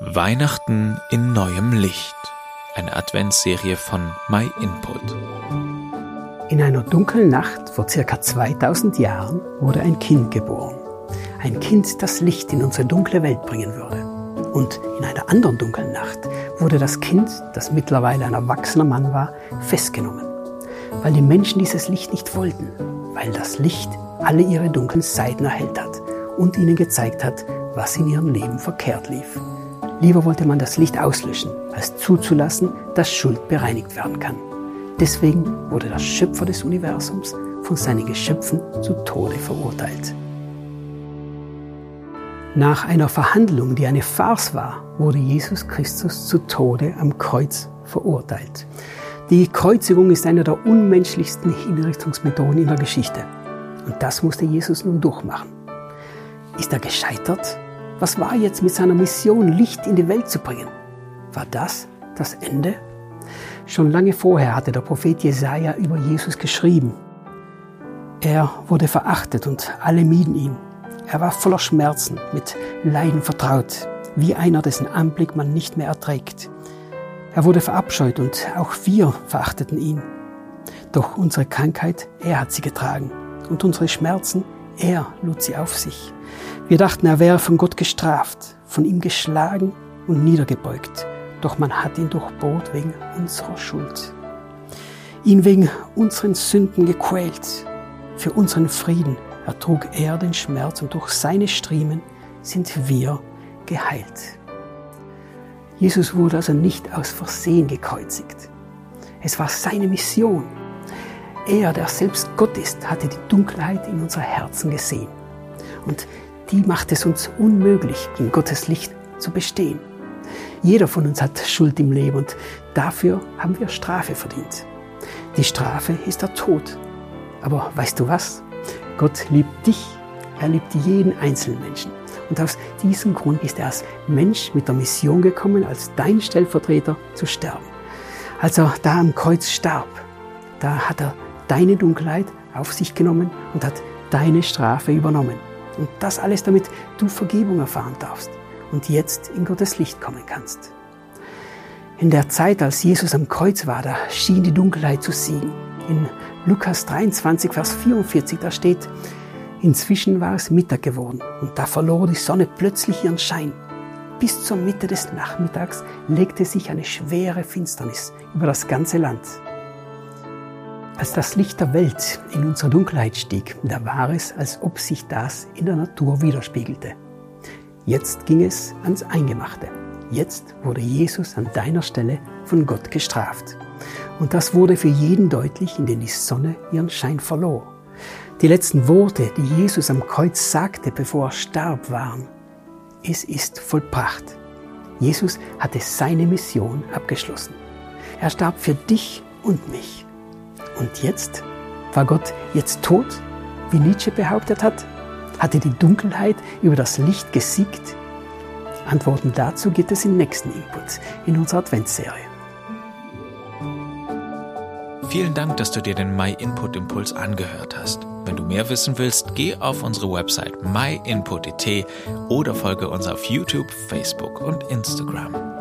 Weihnachten in neuem Licht. Eine Adventsserie von My Input. In einer dunklen Nacht vor circa 2000 Jahren wurde ein Kind geboren. Ein Kind, das Licht in unsere dunkle Welt bringen würde. Und in einer anderen dunklen Nacht wurde das Kind, das mittlerweile ein erwachsener Mann war, festgenommen. Weil die Menschen dieses Licht nicht wollten. Weil das Licht alle ihre dunklen Seiten erhellt hat und ihnen gezeigt hat, was in ihrem Leben verkehrt lief. Lieber wollte man das Licht auslöschen, als zuzulassen, dass Schuld bereinigt werden kann. Deswegen wurde der Schöpfer des Universums von seinen Geschöpfen zu Tode verurteilt. Nach einer Verhandlung, die eine Farce war, wurde Jesus Christus zu Tode am Kreuz verurteilt. Die Kreuzigung ist eine der unmenschlichsten Hinrichtungsmethoden in der Geschichte. Und das musste Jesus nun durchmachen. Ist er gescheitert? Was war jetzt mit seiner Mission, Licht in die Welt zu bringen? War das das Ende? Schon lange vorher hatte der Prophet Jesaja über Jesus geschrieben. Er wurde verachtet und alle mieden ihn. Er war voller Schmerzen, mit Leiden vertraut, wie einer, dessen Anblick man nicht mehr erträgt. Er wurde verabscheut und auch wir verachteten ihn. Doch unsere Krankheit, er hat sie getragen und unsere Schmerzen, er lud sie auf sich. Wir dachten, er wäre von Gott gestraft, von ihm geschlagen und niedergebeugt. Doch man hat ihn durchbohrt wegen unserer Schuld. Ihn wegen unseren Sünden gequält. Für unseren Frieden ertrug er den Schmerz und durch seine Striemen sind wir geheilt. Jesus wurde also nicht aus Versehen gekreuzigt. Es war seine Mission, er, der selbst Gott ist, hatte die Dunkelheit in unser Herzen gesehen. Und die macht es uns unmöglich, in Gottes Licht zu bestehen. Jeder von uns hat Schuld im Leben und dafür haben wir Strafe verdient. Die Strafe ist der Tod. Aber weißt du was? Gott liebt dich, er liebt jeden einzelnen Menschen. Und aus diesem Grund ist er als Mensch mit der Mission gekommen, als dein Stellvertreter zu sterben. Als er da am Kreuz starb, da hat er deine Dunkelheit auf sich genommen und hat deine Strafe übernommen. Und das alles, damit du Vergebung erfahren darfst und jetzt in Gottes Licht kommen kannst. In der Zeit, als Jesus am Kreuz war, da schien die Dunkelheit zu siegen. In Lukas 23, Vers 44, da steht, inzwischen war es Mittag geworden und da verlor die Sonne plötzlich ihren Schein. Bis zur Mitte des Nachmittags legte sich eine schwere Finsternis über das ganze Land. Als das Licht der Welt in unsere Dunkelheit stieg, da war es, als ob sich das in der Natur widerspiegelte. Jetzt ging es ans Eingemachte. Jetzt wurde Jesus an deiner Stelle von Gott gestraft. Und das wurde für jeden deutlich, in dem die Sonne ihren Schein verlor. Die letzten Worte, die Jesus am Kreuz sagte, bevor er starb, waren, es ist vollbracht. Jesus hatte seine Mission abgeschlossen. Er starb für dich und mich. Und jetzt? War Gott jetzt tot, wie Nietzsche behauptet hat? Hatte die Dunkelheit über das Licht gesiegt? Antworten dazu gibt es im nächsten Input in unserer Adventsserie. Vielen Dank, dass du dir den My Input Impuls angehört hast. Wenn du mehr wissen willst, geh auf unsere Website myinput.it oder folge uns auf YouTube, Facebook und Instagram.